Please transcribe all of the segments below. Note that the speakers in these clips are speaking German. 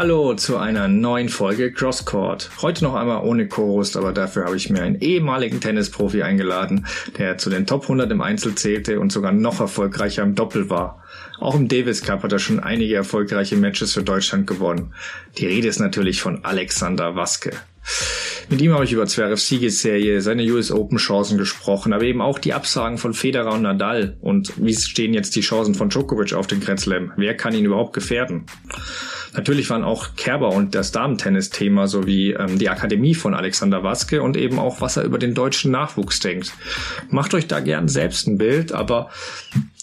Hallo zu einer neuen Folge Crosscourt. Heute noch einmal ohne Co-Host, aber dafür habe ich mir einen ehemaligen Tennisprofi eingeladen, der zu den Top 100 im Einzel zählte und sogar noch erfolgreicher im Doppel war. Auch im Davis Cup hat er schon einige erfolgreiche Matches für Deutschland gewonnen. Die Rede ist natürlich von Alexander Waske. Mit ihm habe ich über Zverevs Siegesserie, seine US Open Chancen gesprochen, aber eben auch die Absagen von Federer und Nadal und wie stehen jetzt die Chancen von Djokovic auf den Grand Slam? Wer kann ihn überhaupt gefährden? Natürlich waren auch Kerber und das Damentennis Thema sowie ähm, die Akademie von Alexander Waske und eben auch, was er über den deutschen Nachwuchs denkt. Macht euch da gern selbst ein Bild, aber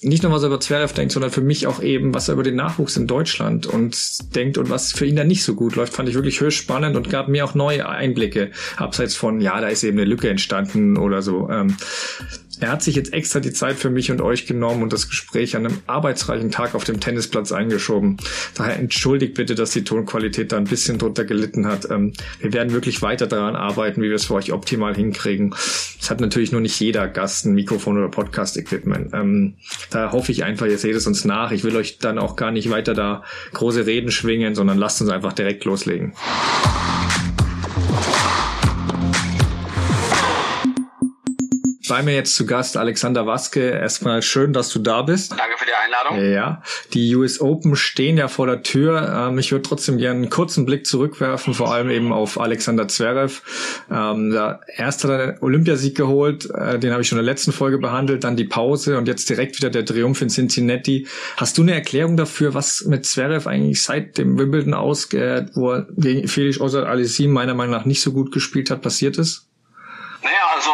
nicht nur, was er über Zverev denkt, sondern für mich auch eben, was er über den Nachwuchs in Deutschland und denkt und was für ihn da nicht so gut läuft, fand ich wirklich höchst spannend und gab mir auch neue Einblicke, abseits von, ja, da ist eben eine Lücke entstanden oder so. Ähm, er hat sich jetzt extra die Zeit für mich und euch genommen und das Gespräch an einem arbeitsreichen Tag auf dem Tennisplatz eingeschoben. Daher entschuldigt bitte, dass die Tonqualität da ein bisschen drunter gelitten hat. Ähm, wir werden wirklich weiter daran arbeiten, wie wir es für euch optimal hinkriegen. Es hat natürlich nur nicht jeder Gast ein Mikrofon oder Podcast-Equipment. Ähm, da hoffe ich einfach, ihr seht es uns nach. Ich will euch dann auch gar nicht weiter da große Reden schwingen, sondern lasst uns einfach direkt loslegen. Bei mir jetzt zu Gast Alexander Waske. Erstmal schön, dass du da bist. Danke für die Einladung. Ja, die US Open stehen ja vor der Tür. Ähm, ich würde trotzdem gerne einen kurzen Blick zurückwerfen, vor allem eben auf Alexander Zverev. Ähm, der erste hat einen Olympiasieg geholt, äh, den habe ich schon in der letzten Folge behandelt, dann die Pause und jetzt direkt wieder der Triumph in Cincinnati. Hast du eine Erklärung dafür, was mit Zverev eigentlich seit dem Wimbledon ausgeht, wo er gegen Felix Auger-Aliassime meiner Meinung nach nicht so gut gespielt hat, passiert ist? Naja, also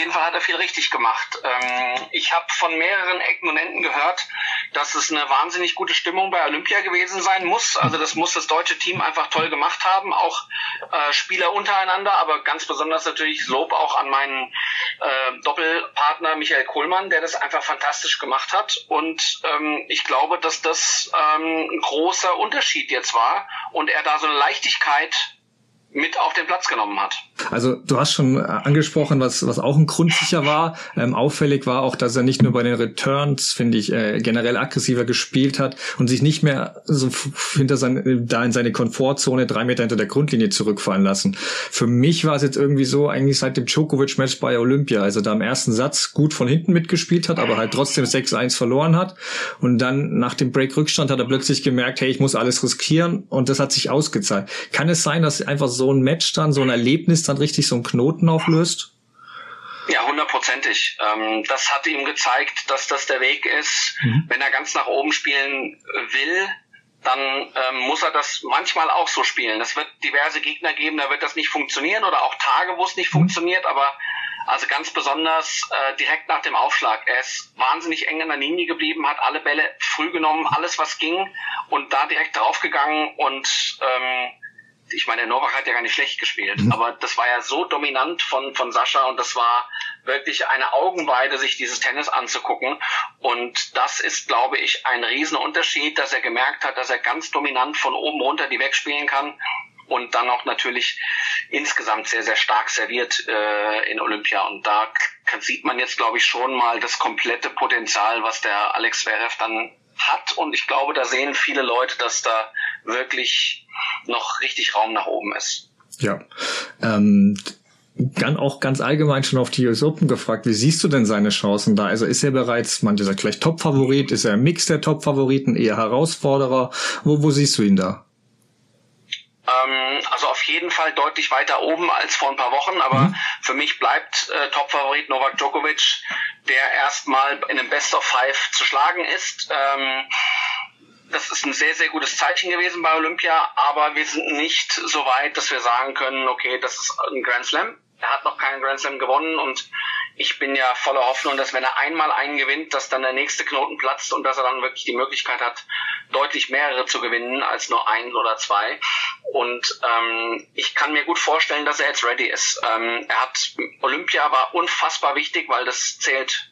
jeden Fall hat er viel richtig gemacht. Ähm, ich habe von mehreren Ecken und Enden gehört, dass es eine wahnsinnig gute Stimmung bei Olympia gewesen sein muss. Also das muss das deutsche Team einfach toll gemacht haben, auch äh, Spieler untereinander, aber ganz besonders natürlich Lob auch an meinen äh, Doppelpartner Michael Kohlmann, der das einfach fantastisch gemacht hat. Und ähm, ich glaube, dass das ähm, ein großer Unterschied jetzt war und er da so eine Leichtigkeit mit auf den Platz genommen hat. Also du hast schon äh, angesprochen, was, was auch ein Grund sicher war. Ähm, auffällig war auch, dass er nicht nur bei den Returns, finde ich, äh, generell aggressiver gespielt hat und sich nicht mehr so hinter sein, da in seine Komfortzone drei Meter hinter der Grundlinie zurückfallen lassen. Für mich war es jetzt irgendwie so, eigentlich seit dem Djokovic-Match bei Olympia, also da im ersten Satz gut von hinten mitgespielt hat, aber halt trotzdem 6-1 verloren hat. Und dann nach dem Break-Rückstand hat er plötzlich gemerkt, hey, ich muss alles riskieren und das hat sich ausgezahlt. Kann es sein, dass einfach so so ein Match dann, so ein Erlebnis dann richtig so einen Knoten auflöst? Ja, hundertprozentig. Ähm, das hat ihm gezeigt, dass das der Weg ist. Mhm. Wenn er ganz nach oben spielen will, dann ähm, muss er das manchmal auch so spielen. Es wird diverse Gegner geben, da wird das nicht funktionieren oder auch Tage, wo es nicht mhm. funktioniert, aber also ganz besonders äh, direkt nach dem Aufschlag. Er ist wahnsinnig eng in der Linie geblieben, hat alle Bälle früh genommen, alles was ging und da direkt draufgegangen und ähm, ich meine, Novak hat ja gar nicht schlecht gespielt, mhm. aber das war ja so dominant von, von Sascha und das war wirklich eine Augenweide, sich dieses Tennis anzugucken. Und das ist, glaube ich, ein Riesenunterschied, dass er gemerkt hat, dass er ganz dominant von oben runter die wegspielen kann und dann auch natürlich insgesamt sehr, sehr stark serviert äh, in Olympia. Und da sieht man jetzt, glaube ich, schon mal das komplette Potenzial, was der Alex Zverev dann hat. Und ich glaube, da sehen viele Leute, dass da wirklich noch richtig Raum nach oben ist. Ja. Ähm dann auch ganz allgemein schon auf die US Open gefragt, wie siehst du denn seine Chancen da? Also ist er bereits, man sagt gleich Top-Favorit, ist er ein Mix der Top-Favoriten, eher Herausforderer? Wo, wo siehst du ihn da? Ähm, also auf jeden Fall deutlich weiter oben als vor ein paar Wochen, aber mhm. für mich bleibt äh, Top-Favorit Novak Djokovic, der erstmal in einem Best of Five zu schlagen ist. Ähm, das ist ein sehr, sehr gutes Zeichen gewesen bei Olympia, aber wir sind nicht so weit, dass wir sagen können, okay, das ist ein Grand Slam. Er hat noch keinen Grand Slam gewonnen und ich bin ja voller Hoffnung, dass wenn er einmal einen gewinnt, dass dann der nächste Knoten platzt und dass er dann wirklich die Möglichkeit hat, deutlich mehrere zu gewinnen als nur ein oder zwei. Und ähm, ich kann mir gut vorstellen, dass er jetzt ready ist. Ähm, er hat Olympia war unfassbar wichtig, weil das zählt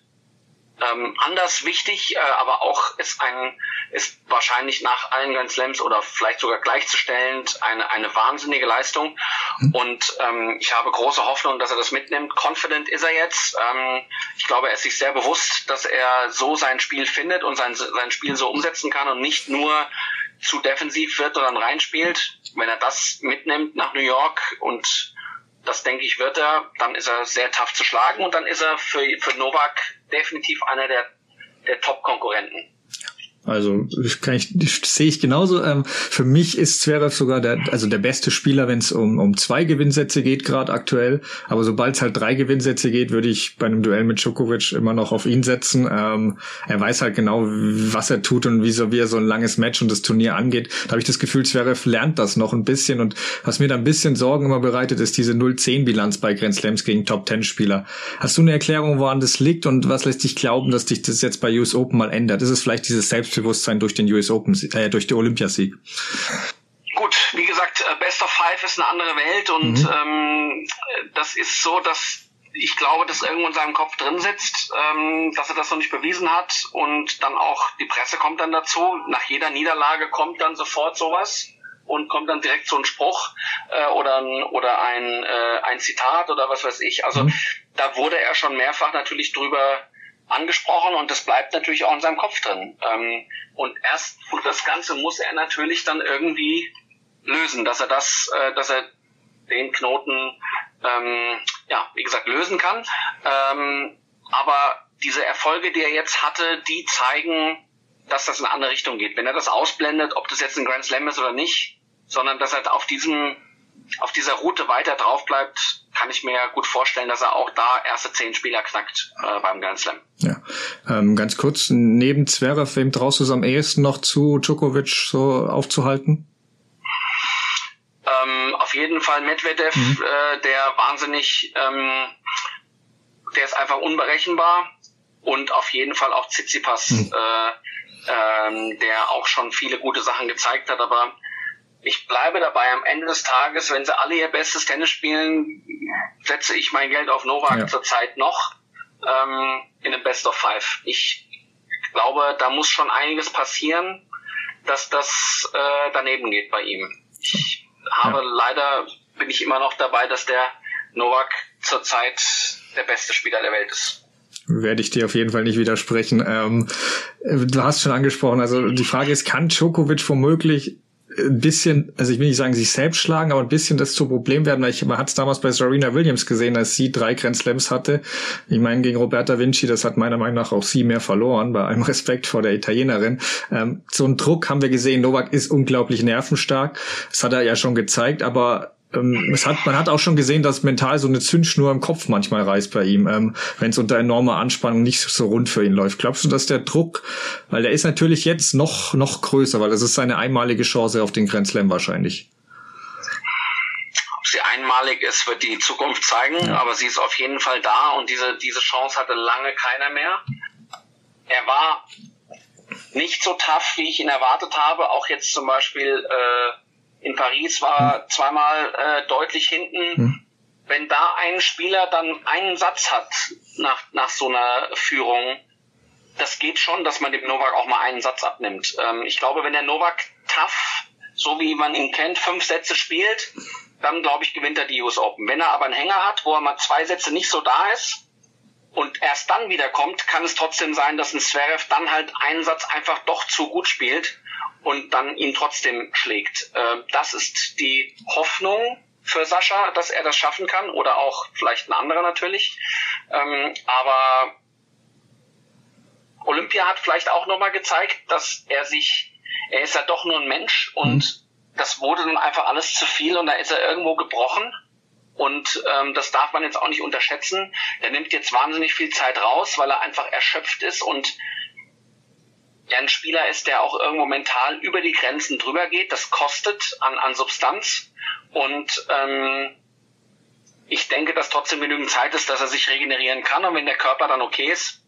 ähm, anders wichtig, äh, aber auch ist ein ist wahrscheinlich nach allen Grand Slams oder vielleicht sogar gleichzustellend eine eine wahnsinnige Leistung mhm. und ähm, ich habe große Hoffnung, dass er das mitnimmt. Confident ist er jetzt. Ähm, ich glaube, er ist sich sehr bewusst, dass er so sein Spiel findet und sein sein Spiel so umsetzen kann und nicht nur zu defensiv wird oder dann reinspielt. Wenn er das mitnimmt nach New York und das denke ich wird er, dann ist er sehr tough zu schlagen und dann ist er für, für Novak definitiv einer der, der Top-Konkurrenten. Also kann ich, sehe ich genauso. Ähm, für mich ist Zverev sogar der, also der beste Spieler, wenn es um, um zwei Gewinnsätze geht, gerade aktuell. Aber sobald es halt drei Gewinnsätze geht, würde ich bei einem Duell mit Djokovic immer noch auf ihn setzen. Ähm, er weiß halt genau, was er tut und wie, so, wie er so ein langes Match und das Turnier angeht. Da habe ich das Gefühl, Zverev lernt das noch ein bisschen. Und was mir da ein bisschen Sorgen immer bereitet, ist diese 0-10-Bilanz bei Grand Slams gegen Top-10-Spieler. Hast du eine Erklärung, woran das liegt und was lässt dich glauben, dass dich das jetzt bei US Open mal ändert? Ist es vielleicht dieses Selbst Selbstbewusstsein durch den US Open, äh, durch den Olympiasieg. Gut, wie gesagt, äh, Best of Five ist eine andere Welt und mhm. ähm, das ist so, dass ich glaube, dass irgendwo in seinem Kopf drin sitzt, ähm, dass er das noch nicht bewiesen hat und dann auch die Presse kommt dann dazu. Nach jeder Niederlage kommt dann sofort sowas und kommt dann direkt so ein Spruch äh, oder ein, oder ein, äh, ein Zitat oder was weiß ich. Also mhm. da wurde er schon mehrfach natürlich drüber angesprochen und das bleibt natürlich auch in seinem Kopf drin. Ähm, und erst und das Ganze muss er natürlich dann irgendwie lösen, dass er das, äh, dass er den Knoten, ähm, ja, wie gesagt, lösen kann. Ähm, aber diese Erfolge, die er jetzt hatte, die zeigen, dass das in eine andere Richtung geht. Wenn er das ausblendet, ob das jetzt ein Grand Slam ist oder nicht, sondern dass er auf diesem auf dieser Route weiter drauf bleibt, kann ich mir gut vorstellen, dass er auch da erste zehn Spieler knackt äh, beim Grand Slam. Ja, ähm, ganz kurz, neben Zverev, wem traust du es am ehesten noch zu Djokovic so aufzuhalten? Ähm, auf jeden Fall Medvedev, mhm. äh, der wahnsinnig, ähm, der ist einfach unberechenbar und auf jeden Fall auch Tsitsipas, mhm. äh, ähm, der auch schon viele gute Sachen gezeigt hat, aber ich bleibe dabei, am Ende des Tages, wenn sie alle ihr bestes Tennis spielen, setze ich mein Geld auf Novak ja. zurzeit noch ähm, in einem Best of Five. Ich glaube, da muss schon einiges passieren, dass das äh, daneben geht bei ihm. Ich habe ja. leider, bin ich immer noch dabei, dass der Novak zurzeit der beste Spieler der Welt ist werde ich dir auf jeden Fall nicht widersprechen. Ähm, du hast schon angesprochen, also die Frage ist, kann Djokovic womöglich ein bisschen, also ich will nicht sagen, sich selbst schlagen, aber ein bisschen das zu Problem werden, weil ich, man hat es damals bei Serena Williams gesehen, als sie drei Grand Slams hatte. Ich meine, gegen Roberta Vinci, das hat meiner Meinung nach auch sie mehr verloren, bei allem Respekt vor der Italienerin. Ähm, so einen Druck haben wir gesehen. Novak ist unglaublich nervenstark. Das hat er ja schon gezeigt, aber ähm, es hat, man hat auch schon gesehen, dass mental so eine Zündschnur im Kopf manchmal reißt bei ihm, ähm, wenn es unter enormer Anspannung nicht so rund für ihn läuft. Glaubst du, dass der Druck, weil der ist natürlich jetzt noch, noch größer, weil das ist seine einmalige Chance auf den Grand Slam wahrscheinlich. Ob sie einmalig ist, wird die Zukunft zeigen, ja. aber sie ist auf jeden Fall da und diese, diese Chance hatte lange keiner mehr. Er war nicht so tough, wie ich ihn erwartet habe, auch jetzt zum Beispiel, äh, in Paris war hm. zweimal äh, deutlich hinten. Hm. Wenn da ein Spieler dann einen Satz hat nach, nach so einer Führung, das geht schon, dass man dem Novak auch mal einen Satz abnimmt. Ähm, ich glaube, wenn der Novak tough, so wie man ihn kennt, fünf Sätze spielt, dann glaube ich, gewinnt er die US Open. Wenn er aber einen Hänger hat, wo er mal zwei Sätze nicht so da ist und erst dann wieder kommt, kann es trotzdem sein, dass ein Zverev dann halt einen Satz einfach doch zu gut spielt und dann ihn trotzdem schlägt. Ähm, das ist die Hoffnung für Sascha, dass er das schaffen kann oder auch vielleicht ein anderer natürlich. Ähm, aber Olympia hat vielleicht auch nochmal gezeigt, dass er sich, er ist ja doch nur ein Mensch und mhm. das wurde dann einfach alles zu viel und da ist er irgendwo gebrochen. Und ähm, das darf man jetzt auch nicht unterschätzen. Der nimmt jetzt wahnsinnig viel Zeit raus, weil er einfach erschöpft ist und der ein Spieler ist, der auch irgendwo mental über die Grenzen drüber geht. Das kostet an, an Substanz. Und ähm, ich denke, dass trotzdem genügend Zeit ist, dass er sich regenerieren kann. Und wenn der Körper dann okay ist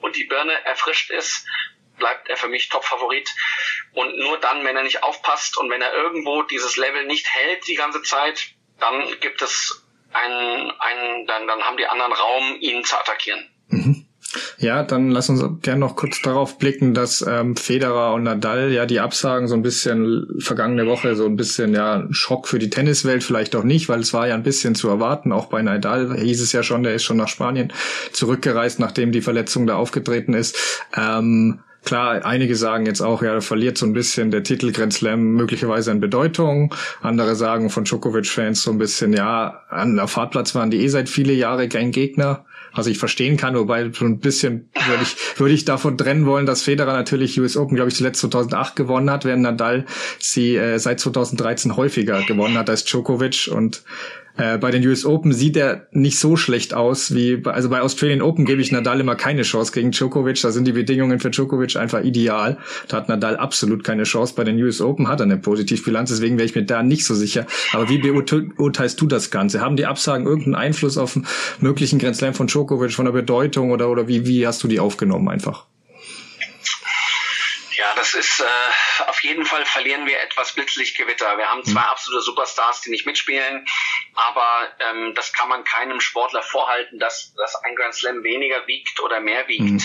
und die Birne erfrischt ist, bleibt er für mich Top-Favorit. Und nur dann, wenn er nicht aufpasst und wenn er irgendwo dieses Level nicht hält die ganze Zeit, dann gibt es einen, einen dann, dann haben die anderen Raum, ihn zu attackieren. Mhm. Ja, dann lass uns gerne noch kurz darauf blicken, dass ähm, Federer und Nadal ja die Absagen so ein bisschen vergangene Woche so ein bisschen ja Schock für die Tenniswelt vielleicht auch nicht, weil es war ja ein bisschen zu erwarten. Auch bei Nadal hieß es ja schon, der ist schon nach Spanien zurückgereist, nachdem die Verletzung da aufgetreten ist. Ähm, Klar, einige sagen jetzt auch, ja, verliert so ein bisschen der Titel Grand Slam möglicherweise an Bedeutung. Andere sagen von Djokovic-Fans so ein bisschen, ja, an der Fahrtplatz waren die eh seit viele Jahre kein Gegner. Was ich verstehen kann, wobei so ein bisschen würde ich, würde ich davon trennen wollen, dass Federer natürlich US Open, glaube ich, zuletzt 2008 gewonnen hat, während Nadal sie äh, seit 2013 häufiger gewonnen hat als Djokovic. Und äh, bei den US Open sieht er nicht so schlecht aus wie, bei, also bei Australian Open gebe ich Nadal immer keine Chance gegen Djokovic. Da sind die Bedingungen für Djokovic einfach ideal. Da hat Nadal absolut keine Chance. Bei den US Open hat er eine Positivbilanz, deswegen wäre ich mir da nicht so sicher. Aber wie beurteilst du das Ganze? Haben die Absagen irgendeinen Einfluss auf einen möglichen Grand Slam von Djokovic, von der Bedeutung oder, oder wie, wie hast du die aufgenommen einfach? Ja, das ist äh, auf jeden Fall verlieren wir etwas Blitzlichtgewitter. Wir haben zwei mhm. absolute Superstars, die nicht mitspielen, aber ähm, das kann man keinem Sportler vorhalten, dass, dass ein Grand Slam weniger wiegt oder mehr wiegt. Mhm.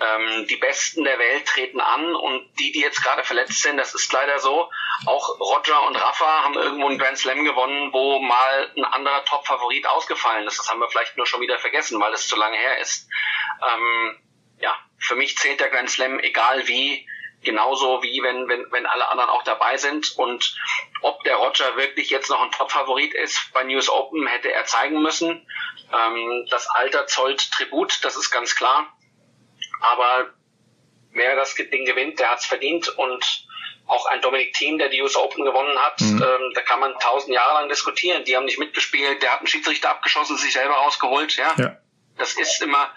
Ähm, die Besten der Welt treten an und die, die jetzt gerade verletzt sind, das ist leider so. Auch Roger und Rafa haben irgendwo einen Grand Slam gewonnen, wo mal ein anderer Top-Favorit ausgefallen ist. Das haben wir vielleicht nur schon wieder vergessen, weil es zu lange her ist. Ähm, ja, für mich zählt der Grand Slam, egal wie, genauso wie wenn, wenn, wenn alle anderen auch dabei sind. Und ob der Roger wirklich jetzt noch ein Top-Favorit ist bei News Open, hätte er zeigen müssen. Ähm, das Alter zollt Tribut, das ist ganz klar. Aber wer das Ding gewinnt, der hat's verdient. Und auch ein Dominik Thiem, der die US Open gewonnen hat, mhm. ähm, da kann man tausend Jahre lang diskutieren. Die haben nicht mitgespielt, der hat einen Schiedsrichter abgeschossen, sich selber rausgeholt, ja. ja. Das ist immer,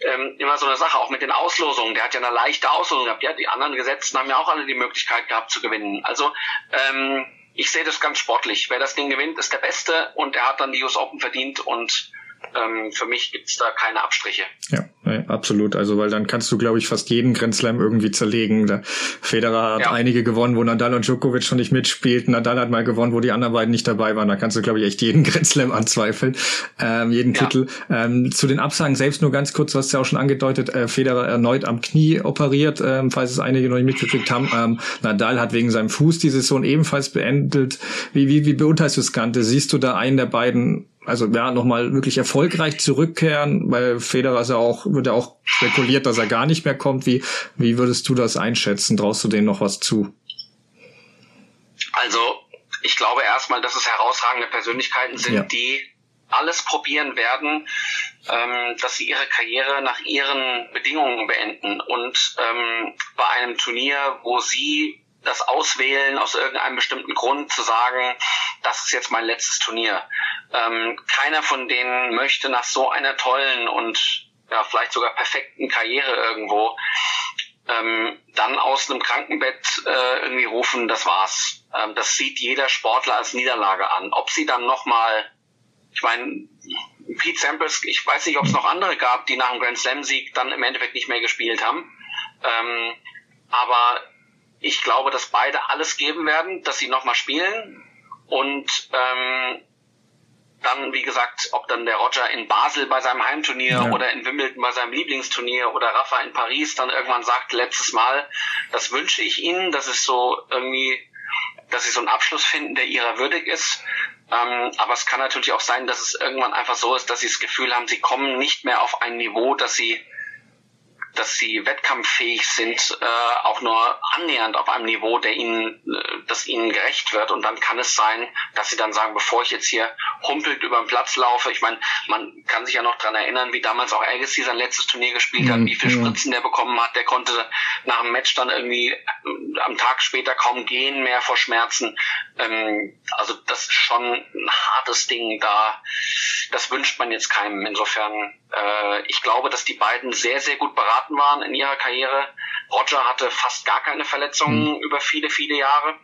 ähm, immer so eine Sache, auch mit den Auslosungen. Der hat ja eine leichte Auslosung gehabt. Ja, die anderen Gesetzten haben ja auch alle die Möglichkeit gehabt zu gewinnen. Also ähm, ich sehe das ganz sportlich. Wer das Ding gewinnt, ist der Beste und er hat dann die US Open verdient und ähm, für mich gibt's da keine Abstriche. Ja, absolut. Also, weil dann kannst du, glaube ich, fast jeden Grand Slam irgendwie zerlegen. Der Federer hat ja. einige gewonnen, wo Nadal und Djokovic schon nicht mitspielten. Nadal hat mal gewonnen, wo die anderen beiden nicht dabei waren. Da kannst du, glaube ich, echt jeden Grand Slam anzweifeln, ähm, jeden ja. Titel. Ähm, zu den Absagen selbst nur ganz kurz, was ja auch schon angedeutet, äh, Federer erneut am Knie operiert, ähm, falls es einige noch nicht mitgekriegt haben. Ähm, Nadal hat wegen seinem Fuß die Saison ebenfalls beendet. Wie, wie, wie beurteilst du das Ganze? Siehst du da einen der beiden also ja, nochmal wirklich erfolgreich zurückkehren, weil Federer ist ja auch, wird ja auch spekuliert, dass er gar nicht mehr kommt. Wie, wie würdest du das einschätzen? Traust du denen noch was zu? Also, ich glaube erstmal, dass es herausragende Persönlichkeiten sind, ja. die alles probieren werden, ähm, dass sie ihre Karriere nach ihren Bedingungen beenden. Und ähm, bei einem Turnier, wo sie das auswählen aus irgendeinem bestimmten Grund zu sagen, das ist jetzt mein letztes Turnier. Ähm, keiner von denen möchte nach so einer tollen und ja, vielleicht sogar perfekten Karriere irgendwo ähm, dann aus einem Krankenbett äh, irgendwie rufen, das war's. Ähm, das sieht jeder Sportler als Niederlage an. Ob sie dann nochmal, ich meine, Pete Samples, ich weiß nicht, ob es noch andere gab, die nach dem Grand Slam Sieg dann im Endeffekt nicht mehr gespielt haben. Ähm, aber ich glaube, dass beide alles geben werden, dass sie nochmal spielen. Und ähm, dann, wie gesagt, ob dann der Roger in Basel bei seinem Heimturnier ja. oder in Wimbledon bei seinem Lieblingsturnier oder Rafa in Paris dann irgendwann sagt, letztes Mal, das wünsche ich Ihnen, das ist so irgendwie, dass Sie so einen Abschluss finden, der Ihrer würdig ist. Ähm, aber es kann natürlich auch sein, dass es irgendwann einfach so ist, dass Sie das Gefühl haben, Sie kommen nicht mehr auf ein Niveau, dass Sie dass sie wettkampffähig sind, äh, auch nur annähernd auf einem Niveau, der ihnen, äh, das ihnen gerecht wird. Und dann kann es sein, dass sie dann sagen, bevor ich jetzt hier humpelt über den Platz laufe, ich meine, man kann sich ja noch dran erinnern, wie damals auch Agassi sein letztes Turnier gespielt hat, mhm, wie viel Spritzen der bekommen hat. Der konnte nach dem Match dann irgendwie äh, am Tag später kaum gehen mehr vor Schmerzen. Ähm, also das ist schon ein hartes Ding da. Das wünscht man jetzt keinem. Insofern, äh, ich glaube, dass die beiden sehr, sehr gut beraten waren in ihrer Karriere. Roger hatte fast gar keine Verletzungen mhm. über viele, viele Jahre.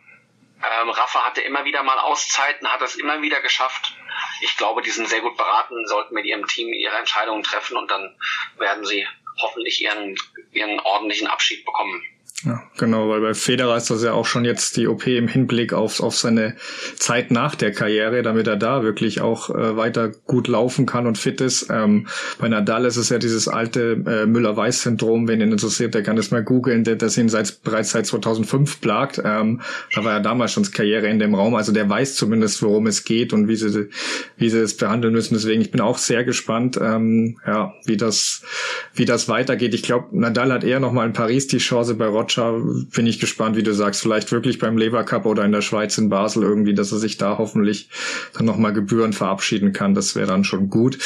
Ähm, Rafa hatte immer wieder mal Auszeiten, hat es immer wieder geschafft. Ich glaube, die sind sehr gut beraten, sollten mit ihrem Team ihre Entscheidungen treffen und dann werden sie hoffentlich ihren, ihren ordentlichen Abschied bekommen. Ja, genau, weil bei Federer ist das ja auch schon jetzt die OP im Hinblick auf, auf seine Zeit nach der Karriere, damit er da wirklich auch äh, weiter gut laufen kann und fit ist. Ähm, bei Nadal ist es ja dieses alte äh, Müller-Weiß-Syndrom, wenn ihn interessiert, der kann das mal googeln, das ihn seit, bereits seit 2005 plagt. Ähm, da war ja damals schon das Karriereende im Raum, also der weiß zumindest, worum es geht und wie sie, wie sie es behandeln müssen. Deswegen, ich bin auch sehr gespannt, ähm, ja, wie das, wie das weitergeht. Ich glaube, Nadal hat eher noch mal in Paris die Chance. Bei Roger bin ich gespannt, wie du sagst, vielleicht wirklich beim Lever Cup oder in der Schweiz in Basel irgendwie, dass er sich da hoffentlich dann noch mal Gebühren verabschieden kann. Das wäre dann schon gut.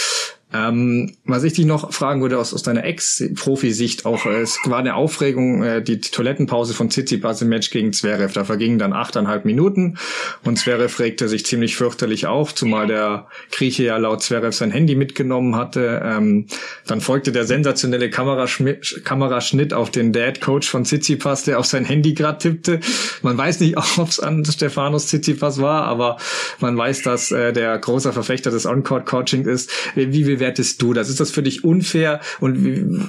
Ähm, was ich dich noch fragen würde aus, aus deiner Ex-Profi-Sicht auch, äh, es war eine Aufregung, äh, die, die Toilettenpause von Tsitsipas im Match gegen Zverev. Da vergingen dann achteinhalb Minuten und Zverev regte sich ziemlich fürchterlich auf, zumal der Grieche ja laut Zverev sein Handy mitgenommen hatte. Ähm, dann folgte der sensationelle Kameraschnitt, Kameraschnitt auf den Dad-Coach von Tsitsipas, der auf sein Handy gerade tippte. Man weiß nicht, ob es an Stefanos Tsitsipas war, aber man weiß, dass äh, der großer Verfechter des On-Court-Coaching ist. Wie bewertest du das? Ist das für dich unfair? Und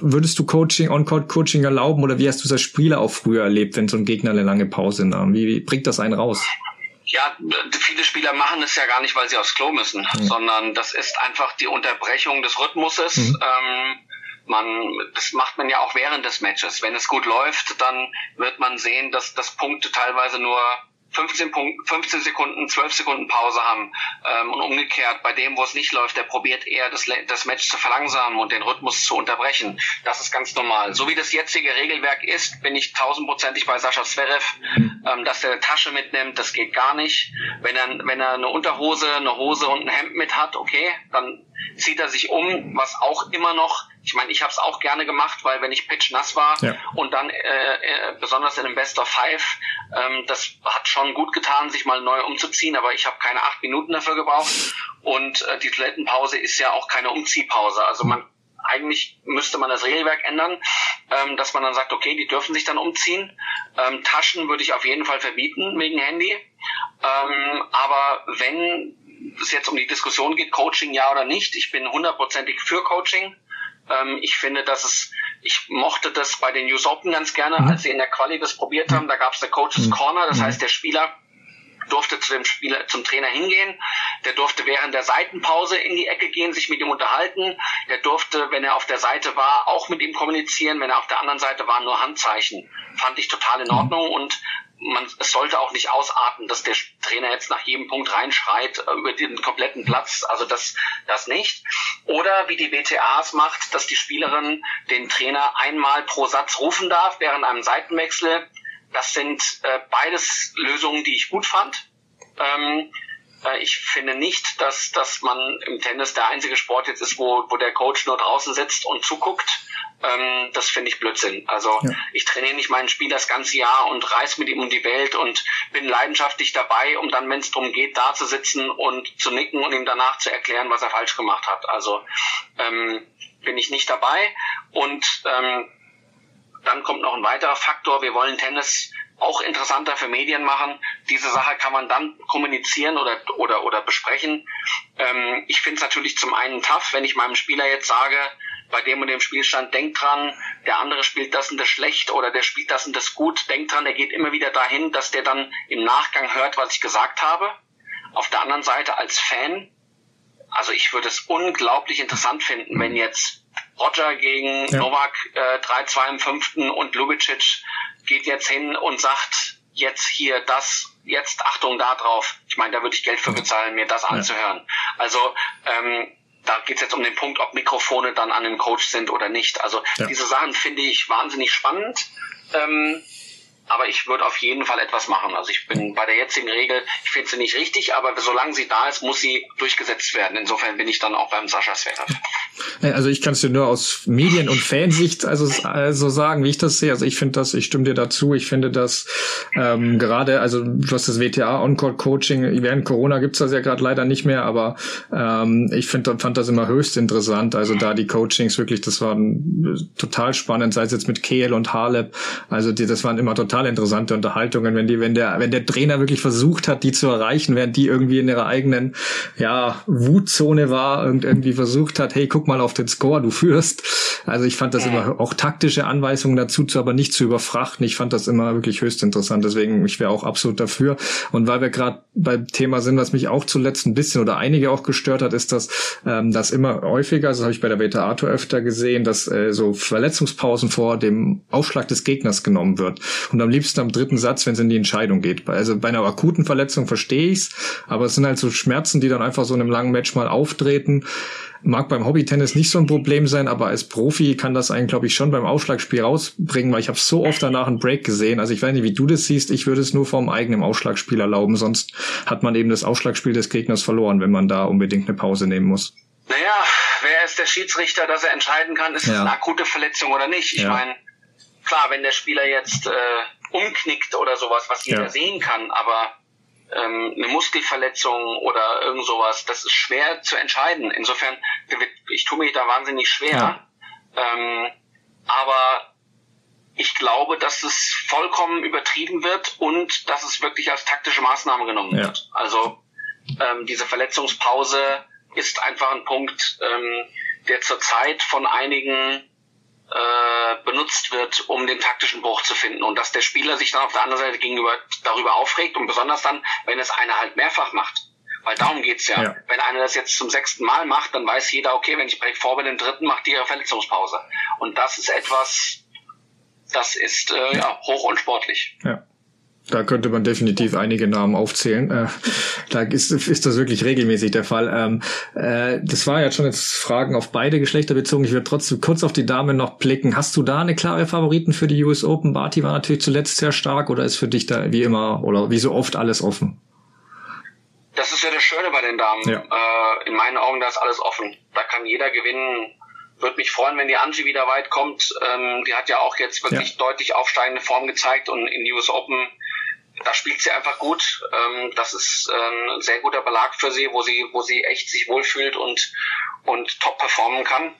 würdest du Coaching, On-Court-Coaching erlauben oder wie hast du das als Spieler auch früher erlebt, wenn so ein Gegner eine lange Pause nahm? Wie, wie bringt das einen raus? Ja, viele Spieler machen es ja gar nicht, weil sie aufs Klo müssen, mhm. sondern das ist einfach die Unterbrechung des Rhythmuses. Mhm. Ähm, man, das macht man ja auch während des Matches. Wenn es gut läuft, dann wird man sehen, dass, dass Punkte teilweise nur 15, Punkt, 15 Sekunden, 12 Sekunden Pause haben ähm, und umgekehrt bei dem, wo es nicht läuft, der probiert eher das, das Match zu verlangsamen und den Rhythmus zu unterbrechen. Das ist ganz normal. So wie das jetzige Regelwerk ist, bin ich tausendprozentig bei Sascha Zverev, ähm, dass er eine Tasche mitnimmt, das geht gar nicht. Wenn er, wenn er eine Unterhose, eine Hose und ein Hemd mit hat, okay, dann zieht er sich um, was auch immer noch ich meine, ich habe es auch gerne gemacht, weil wenn ich pitch nass war ja. und dann äh, äh, besonders in einem Best of Five, ähm, das hat schon gut getan, sich mal neu umzuziehen, aber ich habe keine acht Minuten dafür gebraucht und äh, die Toilettenpause ist ja auch keine Umziehpause. Also man eigentlich müsste man das Regelwerk ändern, ähm, dass man dann sagt, okay, die dürfen sich dann umziehen. Ähm, Taschen würde ich auf jeden Fall verbieten wegen Handy. Ähm, aber wenn es jetzt um die Diskussion geht, Coaching ja oder nicht, ich bin hundertprozentig für Coaching. Ähm, ich finde, dass es, ich mochte das bei den News Open ganz gerne, mhm. als sie in der Quali das probiert haben. Da gab es eine Coaches mhm. Corner, das mhm. heißt, der Spieler durfte zu dem Spieler, zum Trainer hingehen. Der durfte während der Seitenpause in die Ecke gehen, sich mit ihm unterhalten. Der durfte, wenn er auf der Seite war, auch mit ihm kommunizieren. Wenn er auf der anderen Seite war, nur Handzeichen. Fand ich total in Ordnung und man, es sollte auch nicht ausarten, dass der Trainer jetzt nach jedem Punkt reinschreit äh, über den kompletten Platz. Also das, das nicht. Oder wie die WTAs macht, dass die Spielerin den Trainer einmal pro Satz rufen darf während einem Seitenwechsel. Das sind äh, beides Lösungen, die ich gut fand. Ähm, äh, ich finde nicht, dass, dass man im Tennis der einzige Sport jetzt ist, wo, wo der Coach nur draußen sitzt und zuguckt. Ähm, das finde ich Blödsinn. Also ja. ich trainiere nicht meinen Spiel das ganze Jahr und reise mit ihm um die Welt und bin leidenschaftlich dabei, um dann, wenn es darum geht, da zu sitzen und zu nicken und ihm danach zu erklären, was er falsch gemacht hat. Also ähm, bin ich nicht dabei. Und ähm, dann kommt noch ein weiterer Faktor. Wir wollen Tennis auch interessanter für Medien machen. Diese Sache kann man dann kommunizieren oder, oder, oder besprechen. Ähm, ich finde es natürlich zum einen tough, wenn ich meinem Spieler jetzt sage, bei dem und dem Spielstand, denkt dran, der andere spielt das und das schlecht oder der spielt das und das gut, denkt dran, der geht immer wieder dahin, dass der dann im Nachgang hört, was ich gesagt habe. Auf der anderen Seite als Fan, also ich würde es unglaublich interessant finden, wenn jetzt Roger gegen ja. Novak äh, 3-2 im fünften und Lubicic geht jetzt hin und sagt jetzt hier das, jetzt Achtung da drauf. Ich meine, da würde ich Geld für bezahlen, mir das anzuhören. Also ähm, da geht es jetzt um den Punkt, ob Mikrofone dann an dem Coach sind oder nicht. Also ja. diese Sachen finde ich wahnsinnig spannend. Ähm, aber ich würde auf jeden Fall etwas machen. Also ich bin bei der jetzigen Regel, ich finde sie nicht richtig, aber solange sie da ist, muss sie durchgesetzt werden. Insofern bin ich dann auch beim Sascha Zverev. Also ich kann es dir nur aus Medien- und Fansicht also, also sagen, wie ich das sehe. Also ich finde das, ich stimme dir dazu. Ich finde das ähm, gerade, also du hast das WTA On-Court Coaching, während Corona gibt's das ja gerade leider nicht mehr, aber ähm, ich find, fand das immer höchst interessant. Also da die Coachings wirklich, das war total spannend, sei es jetzt mit Kehl und Halep. Also die, das waren immer total total interessante Unterhaltungen, wenn die, wenn der, wenn der Trainer wirklich versucht hat, die zu erreichen, während die irgendwie in ihrer eigenen, ja, Wutzone war und irgendwie versucht hat, hey, guck mal auf den Score, du führst. Also ich fand das immer auch taktische Anweisungen dazu, zu, aber nicht zu überfrachten. Ich fand das immer wirklich höchst interessant. Deswegen, ich wäre auch absolut dafür. Und weil wir gerade beim Thema sind, was mich auch zuletzt ein bisschen oder einige auch gestört hat, ist, dass ähm, das immer häufiger, das habe ich bei der Beta Arthur öfter gesehen, dass äh, so Verletzungspausen vor dem Aufschlag des Gegners genommen wird. Und am liebsten am dritten Satz, wenn es in die Entscheidung geht. Also bei einer akuten Verletzung verstehe ich's, aber es sind halt so Schmerzen, die dann einfach so in einem langen Match mal auftreten. Mag beim Hobbytennis nicht so ein Problem sein, aber als Profi kann das einen, glaube ich, schon beim Aufschlagspiel rausbringen, weil ich habe so oft danach einen Break gesehen. Also ich weiß nicht, wie du das siehst. Ich würde es nur vom eigenen Aufschlagspiel erlauben, sonst hat man eben das Aufschlagspiel des Gegners verloren, wenn man da unbedingt eine Pause nehmen muss. Naja, wer ist der Schiedsrichter, dass er entscheiden kann, ist ja. es eine akute Verletzung oder nicht? Ich ja. meine, klar, wenn der Spieler jetzt äh, umknickt oder sowas, was jeder ja. sehen kann, aber ähm, eine Muskelverletzung oder irgend sowas, das ist schwer zu entscheiden. Insofern, ich tue mich da wahnsinnig schwer. Ähm, aber ich glaube, dass es vollkommen übertrieben wird und dass es wirklich als taktische Maßnahme genommen wird. Also ähm, diese Verletzungspause ist einfach ein Punkt, ähm, der zurzeit von einigen äh, benutzt wird, um den taktischen Bruch zu finden. Und dass der Spieler sich dann auf der anderen Seite gegenüber darüber aufregt und besonders dann, wenn es einer halt mehrfach macht. Weil darum geht's ja. ja. Wenn einer das jetzt zum sechsten Mal macht, dann weiß jeder, okay, wenn ich Break vor bin, den dritten macht die ihre Verletzungspause. Und das ist etwas, das ist äh, ja, hoch unsportlich. Ja. Da könnte man definitiv einige Namen aufzählen. Äh, da ist, ist das wirklich regelmäßig der Fall. Ähm, äh, das war ja schon jetzt Fragen auf beide Geschlechter bezogen. Ich würde trotzdem kurz auf die Damen noch blicken. Hast du da eine klare Favoriten für die US Open? Barty war natürlich zuletzt sehr stark oder ist für dich da wie immer oder wie so oft alles offen? Das ist ja das Schöne bei den Damen. Ja. Äh, in meinen Augen, da ist alles offen. Da kann jeder gewinnen. Würde mich freuen, wenn die Angie wieder weit kommt. Ähm, die hat ja auch jetzt wirklich ja. deutlich aufsteigende Form gezeigt und in US Open da spielt sie einfach gut. Ähm, das ist ähm, ein sehr guter Belag für sie, wo sie, wo sie echt sich wohlfühlt und, und top performen kann.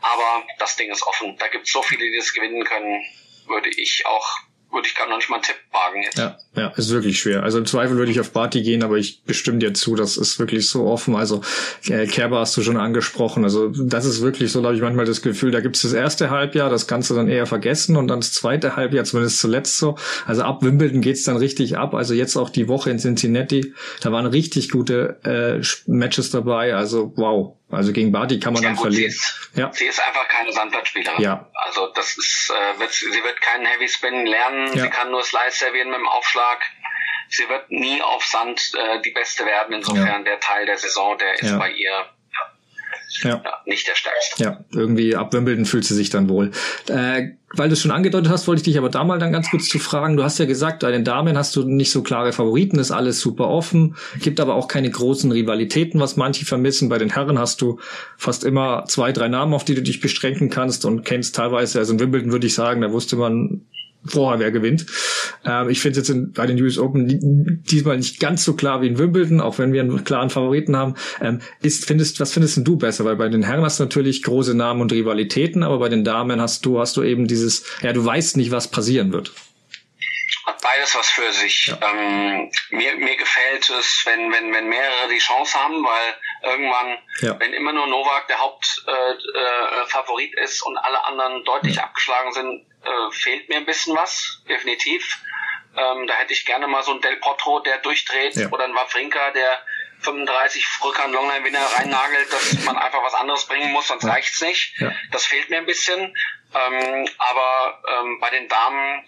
Aber das Ding ist offen. Da gibt es so viele, die das gewinnen können, würde ich auch würde ich gar noch nicht mal einen Tipp wagen jetzt. Ja, ja, ist wirklich schwer. Also im Zweifel würde ich auf Barty gehen, aber ich bestimme dir zu, das ist wirklich so offen. Also äh, Kerber hast du schon angesprochen. Also das ist wirklich so, da habe ich manchmal das Gefühl, da gibt es das erste Halbjahr, das kannst du dann eher vergessen und dann das zweite Halbjahr, zumindest zuletzt so. Also ab Wimbledon geht's dann richtig ab. Also jetzt auch die Woche in Cincinnati, da waren richtig gute äh, Matches dabei. Also wow, also gegen Barty kann man ja, dann gut, verlieren. Sie ist, ja. sie ist einfach keine Sandplatzspielerin. Ja. Also das ist, äh, wird, sie wird keinen Heavy Spin lernen. Ja. Sie kann nur Slice servieren mit dem Aufschlag. Sie wird nie auf Sand äh, die Beste werden. Insofern ja. der Teil der Saison, der ist bei ihr ja. ja. nicht der stärkste. Ja, irgendwie ab Wimbledon fühlt sie sich dann wohl. Äh, weil du es schon angedeutet hast, wollte ich dich aber da mal dann ganz kurz zu fragen. Du hast ja gesagt, bei den Damen hast du nicht so klare Favoriten, ist alles super offen, gibt aber auch keine großen Rivalitäten, was manche vermissen. Bei den Herren hast du fast immer zwei, drei Namen, auf die du dich beschränken kannst und kennst teilweise, also in Wimbledon würde ich sagen, da wusste man vorher, wer gewinnt. Ähm, ich finde es jetzt in, bei den US Open diesmal nicht ganz so klar wie in Wimbledon, auch wenn wir einen klaren Favoriten haben. Ähm, ist, findest, was findest du besser? Weil bei den Herren hast du natürlich große Namen und Rivalitäten, aber bei den Damen hast du, hast du eben dieses, ja, du weißt nicht, was passieren wird beides was für sich. Ja. Ähm, mir, mir gefällt es, wenn, wenn, wenn mehrere die Chance haben, weil irgendwann, ja. wenn immer nur Novak der Hauptfavorit äh, äh, ist und alle anderen deutlich ja. abgeschlagen sind, äh, fehlt mir ein bisschen was, definitiv. Ähm, da hätte ich gerne mal so einen Del Potro, der durchdreht, oder einen Wawrinka, der 35 Rückhand Longline Winner reinnagelt, dass man einfach was anderes bringen muss, sonst reicht's nicht. Das fehlt mir ein bisschen. Ähm, aber ähm, bei den Damen,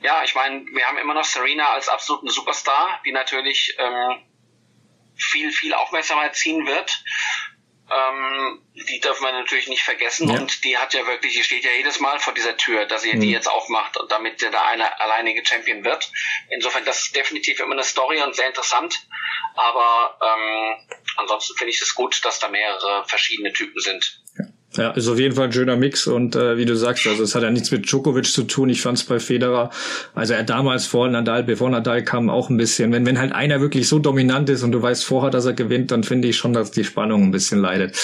ja, ich meine, wir haben immer noch Serena als absoluten Superstar, die natürlich ähm, viel, viel Aufmerksamkeit ziehen wird. Ähm, die dürfen wir natürlich nicht vergessen ja. und die hat ja wirklich, die steht ja jedes Mal vor dieser Tür, dass sie mhm. die jetzt aufmacht und damit sie da eine alleinige Champion wird. Insofern, das ist definitiv immer eine Story und sehr interessant. Aber ähm, ansonsten finde ich es gut, dass da mehrere verschiedene Typen sind. Ja. Ja, ist auf jeden Fall ein schöner Mix und äh, wie du sagst, also es hat ja nichts mit Djokovic zu tun. Ich fand es bei Federer, also er damals vor Nadal, bevor Nadal kam, auch ein bisschen. Wenn wenn halt einer wirklich so dominant ist und du weißt vorher, dass er gewinnt, dann finde ich schon, dass die Spannung ein bisschen leidet.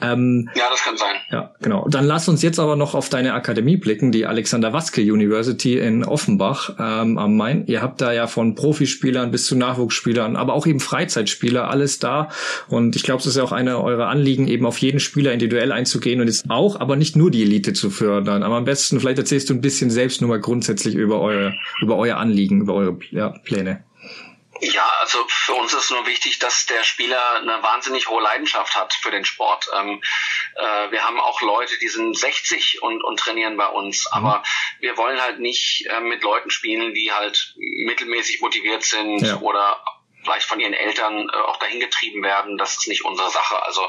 Ähm, ja, das kann sein. Ja, genau. Dann lass uns jetzt aber noch auf deine Akademie blicken, die Alexander Waske University in Offenbach ähm, am Main. Ihr habt da ja von Profispielern bis zu Nachwuchsspielern, aber auch eben Freizeitspieler alles da. Und ich glaube, es ist ja auch eine eurer Anliegen, eben auf jeden Spieler individuell einzugehen gehen und jetzt auch, aber nicht nur die Elite zu fördern. Aber am besten, vielleicht erzählst du ein bisschen selbst nur mal grundsätzlich über eure, über euer Anliegen, über eure ja, Pläne. Ja, also für uns ist nur wichtig, dass der Spieler eine wahnsinnig hohe Leidenschaft hat für den Sport. Ähm, äh, wir haben auch Leute, die sind 60 und, und trainieren bei uns, mhm. aber wir wollen halt nicht äh, mit Leuten spielen, die halt mittelmäßig motiviert sind ja. oder vielleicht von ihren Eltern äh, auch dahin getrieben werden. Das ist nicht unsere Sache. Also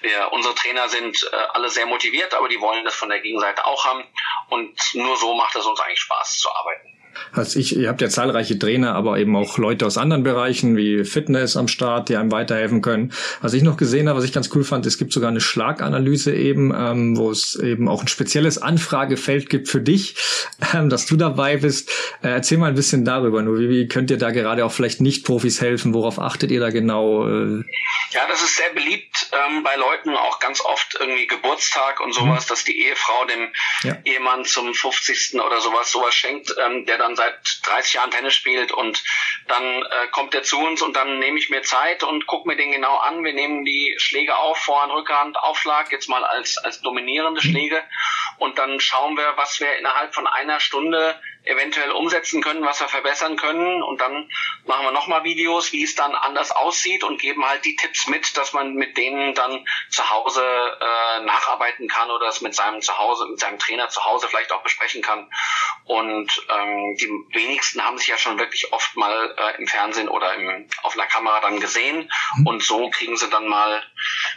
wir, unsere Trainer sind äh, alle sehr motiviert, aber die wollen das von der Gegenseite auch haben. Und nur so macht es uns eigentlich Spaß zu arbeiten. Also ich, ihr habt ja zahlreiche Trainer, aber eben auch Leute aus anderen Bereichen wie Fitness am Start, die einem weiterhelfen können. Was ich noch gesehen habe, was ich ganz cool fand, es gibt sogar eine Schlaganalyse eben, ähm, wo es eben auch ein spezielles Anfragefeld gibt für dich, ähm, dass du dabei bist. Äh, erzähl mal ein bisschen darüber. Nur wie, wie könnt ihr da gerade auch vielleicht Nicht-Profis helfen? Worauf achtet ihr da genau? Äh? Ja, das ist sehr beliebt ähm, bei Leuten, auch ganz oft irgendwie Geburtstag und sowas, mhm. dass die Ehefrau dem ja. Ehemann zum 50. oder sowas sowas schenkt, ähm, der dann seit 30 Jahren Tennis spielt und dann äh, kommt er zu uns und dann nehme ich mir Zeit und gucke mir den genau an. Wir nehmen die Schläge auf, Vorhand, Rückhand, Aufschlag, jetzt mal als, als dominierende Schläge und dann schauen wir, was wir innerhalb von einer Stunde eventuell umsetzen können, was wir verbessern können. Und dann machen wir nochmal Videos, wie es dann anders aussieht und geben halt die Tipps mit, dass man mit denen dann zu Hause äh, nacharbeiten kann oder es mit seinem Zuhause, mit seinem Trainer zu Hause vielleicht auch besprechen kann. Und ähm, die wenigsten haben sich ja schon wirklich oft mal äh, im Fernsehen oder im, auf einer Kamera dann gesehen. Mhm. Und so kriegen sie dann mal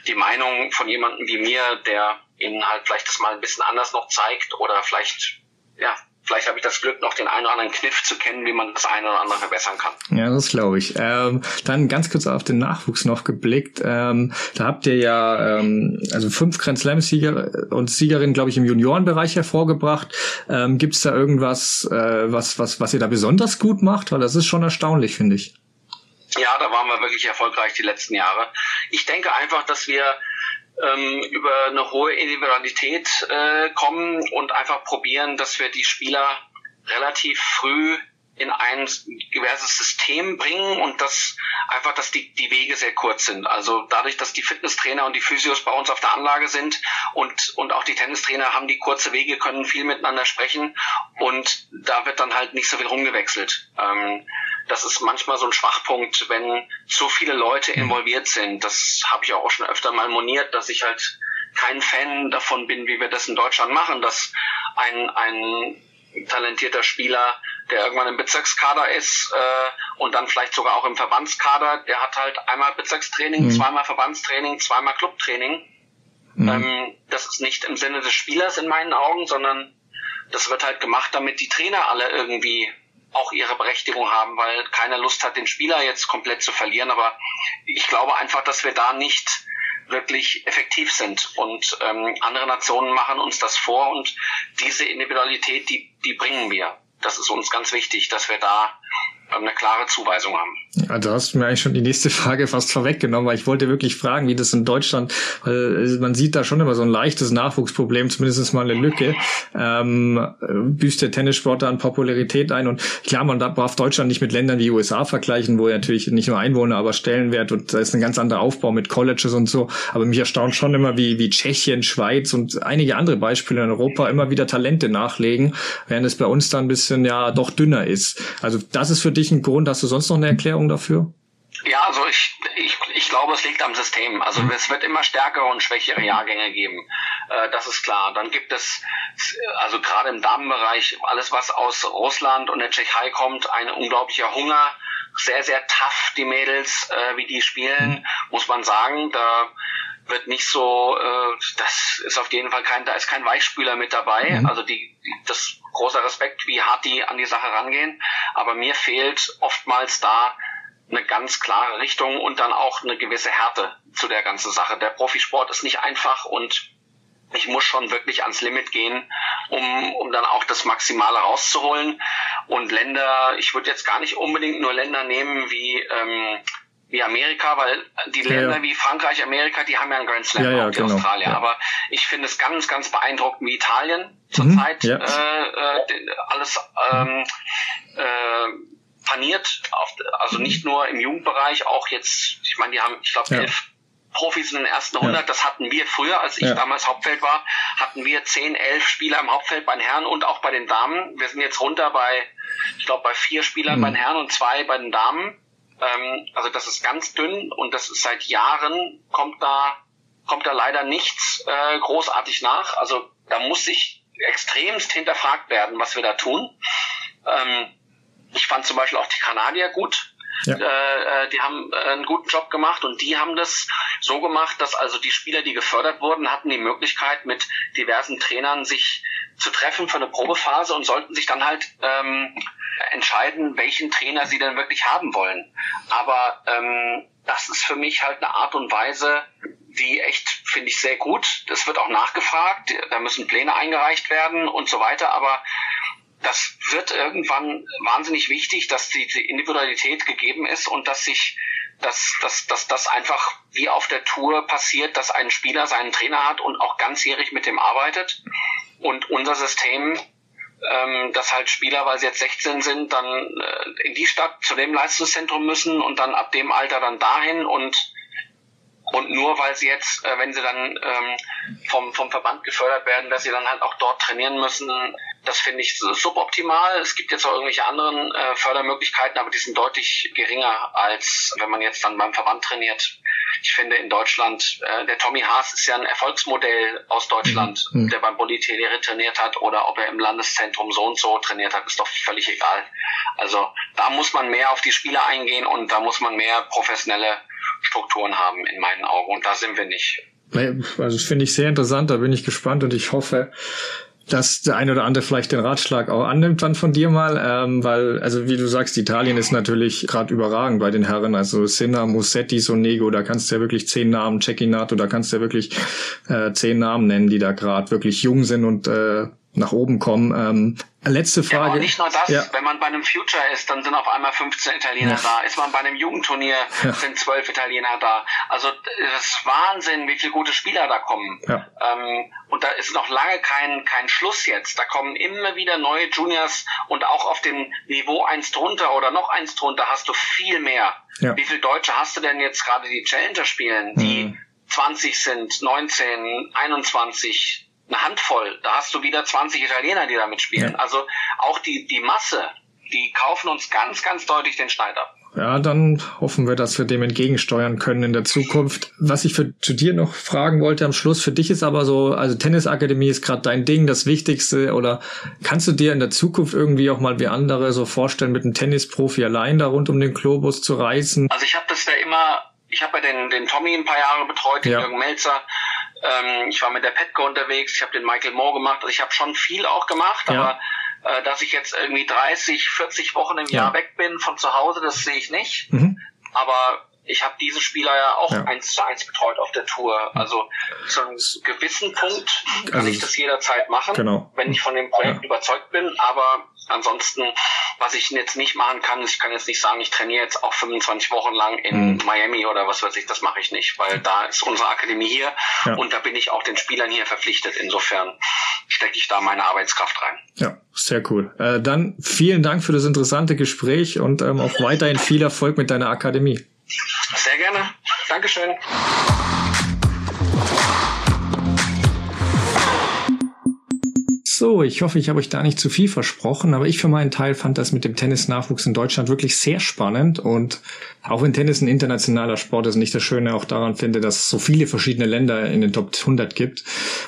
die Meinung von jemandem wie mir, der ihnen halt vielleicht das mal ein bisschen anders noch zeigt oder vielleicht ja, vielleicht habe ich das Glück, noch den einen oder anderen Kniff zu kennen, wie man das eine oder andere verbessern kann. Ja, das glaube ich. Ähm, dann ganz kurz auf den Nachwuchs noch geblickt. Ähm, da habt ihr ja ähm, also fünf Grand Slam-Sieger und Siegerinnen, glaube ich, im Juniorenbereich hervorgebracht. Ähm, Gibt es da irgendwas, äh, was, was, was ihr da besonders gut macht? Weil das ist schon erstaunlich, finde ich. Ja, da waren wir wirklich erfolgreich die letzten Jahre. Ich denke einfach, dass wir ähm, über eine hohe Individualität äh, kommen und einfach probieren, dass wir die Spieler relativ früh in ein diverses System bringen und dass einfach, dass die, die Wege sehr kurz sind. Also dadurch, dass die Fitnesstrainer und die Physios bei uns auf der Anlage sind und, und auch die Tennistrainer haben die kurze Wege, können viel miteinander sprechen und da wird dann halt nicht so viel rumgewechselt. Ähm, das ist manchmal so ein Schwachpunkt, wenn so viele Leute mhm. involviert sind. Das habe ich auch schon öfter mal moniert, dass ich halt kein Fan davon bin, wie wir das in Deutschland machen, dass ein, ein talentierter Spieler, der irgendwann im Bezirkskader ist äh, und dann vielleicht sogar auch im Verbandskader, der hat halt einmal Bezirkstraining, mhm. zweimal Verbandstraining, zweimal Clubtraining. Mhm. Ähm, das ist nicht im Sinne des Spielers in meinen Augen, sondern das wird halt gemacht, damit die Trainer alle irgendwie auch ihre Berechtigung haben, weil keiner Lust hat, den Spieler jetzt komplett zu verlieren. Aber ich glaube einfach, dass wir da nicht wirklich effektiv sind. Und ähm, andere Nationen machen uns das vor und diese Individualität, die, die bringen wir. Das ist uns ganz wichtig, dass wir da eine klare Zuweisung haben. Ja, du hast mir eigentlich schon die nächste Frage fast vorweggenommen, weil ich wollte wirklich fragen, wie das in Deutschland, weil man sieht da schon immer so ein leichtes Nachwuchsproblem, zumindest mal eine Lücke. Ähm, büßt der Tennissport an Popularität ein und klar, man darf Deutschland nicht mit Ländern wie USA vergleichen, wo ja natürlich nicht nur Einwohner, aber Stellenwert und da ist ein ganz anderer Aufbau mit Colleges und so. Aber mich erstaunt schon immer, wie, wie Tschechien, Schweiz und einige andere Beispiele in Europa immer wieder Talente nachlegen, während es bei uns dann ein bisschen ja doch dünner ist. Also das ist für dich ein Grund. Hast du sonst noch eine Erklärung dafür? Ja, also ich, ich, ich glaube, es liegt am System. Also mhm. es wird immer stärkere und schwächere Jahrgänge geben. Äh, das ist klar. Dann gibt es, also gerade im Damenbereich, alles, was aus Russland und der Tschechei kommt, ein unglaublicher Hunger. Sehr, sehr tough, die Mädels, äh, wie die spielen, mhm. muss man sagen. Da wird nicht so, äh, das ist auf jeden Fall kein, da ist kein Weichspüler mit dabei. Mhm. Also die, die, das großer Respekt, wie hart die an die Sache rangehen. Aber mir fehlt oftmals da eine ganz klare Richtung und dann auch eine gewisse Härte zu der ganzen Sache. Der Profisport ist nicht einfach und ich muss schon wirklich ans Limit gehen, um, um dann auch das Maximale rauszuholen. Und Länder, ich würde jetzt gar nicht unbedingt nur Länder nehmen wie ähm, wie Amerika, weil die ja, Länder ja. wie Frankreich, Amerika, die haben ja einen Grand Slam, ja, auch die genau. Australier. Aber ich finde es ganz, ganz beeindruckend, wie Italien zurzeit mhm, äh, äh, alles ähm, äh, paniert. Auf, also nicht nur im Jugendbereich, auch jetzt, ich meine, die haben, ich glaube, elf Profis in den ersten 100, das hatten wir früher, als ich damals Hauptfeld war, hatten wir 10, 11 Spieler im Hauptfeld bei den Herren und auch bei den Damen. Wir sind jetzt runter bei, ich glaube, bei vier Spielern mhm. bei den Herren und zwei bei den Damen. Ähm, also das ist ganz dünn und das ist seit Jahren kommt da kommt da leider nichts äh, großartig nach. Also da muss sich extremst hinterfragt werden, was wir da tun. Ähm, ich fand zum Beispiel auch die Kanadier gut. Ja. Äh, äh die haben äh, einen guten Job gemacht und die haben das so gemacht, dass also die Spieler, die gefördert wurden, hatten die Möglichkeit, mit diversen Trainern sich zu treffen für eine Probephase und sollten sich dann halt ähm, entscheiden, welchen Trainer sie denn wirklich haben wollen. Aber ähm, das ist für mich halt eine Art und Weise, die echt, finde ich, sehr gut. Das wird auch nachgefragt, da müssen Pläne eingereicht werden und so weiter, aber das wird irgendwann wahnsinnig wichtig, dass die, die Individualität gegeben ist und dass sich dass, dass, dass das einfach wie auf der Tour passiert, dass ein Spieler seinen Trainer hat und auch ganzjährig mit dem arbeitet. Und unser System ähm, dass halt Spieler, weil sie jetzt 16 sind, dann äh, in die Stadt zu dem Leistungszentrum müssen und dann ab dem Alter dann dahin und und nur weil sie jetzt, äh, wenn sie dann ähm, vom, vom Verband gefördert werden, dass sie dann halt auch dort trainieren müssen, das finde ich suboptimal. Es gibt jetzt auch irgendwelche anderen äh, Fördermöglichkeiten, aber die sind deutlich geringer, als wenn man jetzt dann beim Verband trainiert. Ich finde in Deutschland, äh, der Tommy Haas ist ja ein Erfolgsmodell aus Deutschland, mhm. der beim Politeliere trainiert hat oder ob er im Landeszentrum so und so trainiert hat, ist doch völlig egal. Also da muss man mehr auf die Spieler eingehen und da muss man mehr professionelle Strukturen haben in meinen Augen und da sind wir nicht. Also das finde ich sehr interessant, da bin ich gespannt und ich hoffe, dass der eine oder andere vielleicht den Ratschlag auch annimmt dann von dir mal, ähm, weil, also wie du sagst, Italien ist natürlich gerade überragend bei den Herren, also Sinna, Musetti, Sonego, da kannst du ja wirklich zehn Namen, Cecchinato, da kannst du ja wirklich äh, zehn Namen nennen, die da gerade wirklich jung sind und äh, nach oben kommen. Ähm, letzte Frage. Ja, aber nicht nur das, ja. wenn man bei einem Future ist, dann sind auf einmal 15 Italiener ja. da. Ist man bei einem Jugendturnier, ja. sind 12 Italiener da. Also das ist Wahnsinn, wie viele gute Spieler da kommen. Ähm, und da ist noch lange kein, kein Schluss jetzt. Da kommen immer wieder neue Juniors und auch auf dem Niveau eins drunter oder noch eins drunter hast du viel mehr. Wie viele Deutsche hast du denn jetzt gerade die Challenger spielen, die mhm. 20 sind, 19, 21, eine Handvoll. Da hast du wieder 20 Italiener, die da mitspielen. Ja. Also auch die, die Masse, die kaufen uns ganz, ganz deutlich den Schneid ab. Ja, dann hoffen wir, dass wir dem entgegensteuern können in der Zukunft. Was ich für zu dir noch fragen wollte am Schluss, für dich ist aber so, also Tennisakademie ist gerade dein Ding, das Wichtigste. Oder kannst du dir in der Zukunft irgendwie auch mal wie andere so vorstellen, mit einem Tennisprofi allein da rund um den Globus zu reisen? Also ich habe das ja immer, ich habe ja den, den Tommy ein paar Jahre betreut, den ja. Jürgen Melzer. Ähm, ich war mit der Petco unterwegs, ich habe den Michael Moore gemacht. Also ich habe schon viel auch gemacht, ja. aber äh, dass ich jetzt irgendwie 30, 40 Wochen im Jahr weg bin von zu Hause, das sehe ich nicht. Mhm. Aber ich habe diese Spieler ja auch ja. eins zu eins betreut auf der Tour. Also zu einem gewissen Punkt kann also, ich das jederzeit machen, genau. wenn ich von dem Projekt ja. überzeugt bin. Aber ansonsten, was ich jetzt nicht machen kann, ist, ich kann jetzt nicht sagen, ich trainiere jetzt auch 25 Wochen lang in mhm. Miami oder was weiß ich, das mache ich nicht, weil da ist unsere Akademie hier ja. und da bin ich auch den Spielern hier verpflichtet. Insofern stecke ich da meine Arbeitskraft rein. Ja, sehr cool. Äh, dann vielen Dank für das interessante Gespräch und ähm, auch weiterhin viel Erfolg mit deiner Akademie. Sehr gerne. Dankeschön. So, ich hoffe, ich habe euch da nicht zu viel versprochen, aber ich für meinen Teil fand das mit dem Tennisnachwuchs in Deutschland wirklich sehr spannend und auch wenn Tennis ein internationaler Sport ist und ich das Schöne auch daran finde, dass es so viele verschiedene Länder in den Top 100 gibt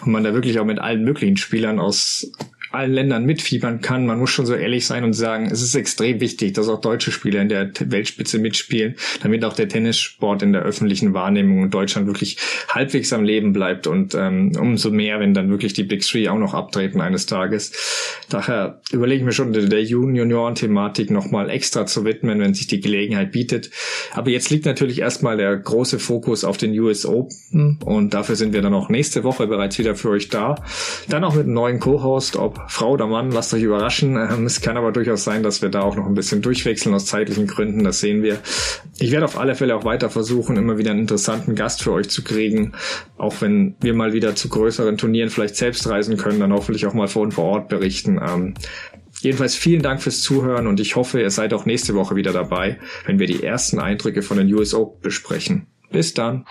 und man da wirklich auch mit allen möglichen Spielern aus allen Ländern mitfiebern kann. Man muss schon so ehrlich sein und sagen, es ist extrem wichtig, dass auch deutsche Spieler in der Weltspitze mitspielen, damit auch der Tennissport in der öffentlichen Wahrnehmung in Deutschland wirklich halbwegs am Leben bleibt und ähm, umso mehr, wenn dann wirklich die Big Three auch noch abtreten eines Tages. Daher überlege ich mir schon, der Junioren-Thematik nochmal extra zu widmen, wenn sich die Gelegenheit bietet. Aber jetzt liegt natürlich erstmal der große Fokus auf den US Open und dafür sind wir dann auch nächste Woche bereits wieder für euch da. Dann auch mit einem neuen Co-Host, ob Frau oder Mann, lasst euch überraschen. Ähm, es kann aber durchaus sein, dass wir da auch noch ein bisschen durchwechseln aus zeitlichen Gründen, das sehen wir. Ich werde auf alle Fälle auch weiter versuchen, immer wieder einen interessanten Gast für euch zu kriegen, auch wenn wir mal wieder zu größeren Turnieren vielleicht selbst reisen können, dann hoffentlich auch mal von vor Ort berichten. Ähm, Jedenfalls vielen Dank fürs Zuhören und ich hoffe, ihr seid auch nächste Woche wieder dabei, wenn wir die ersten Eindrücke von den USO besprechen. Bis dann.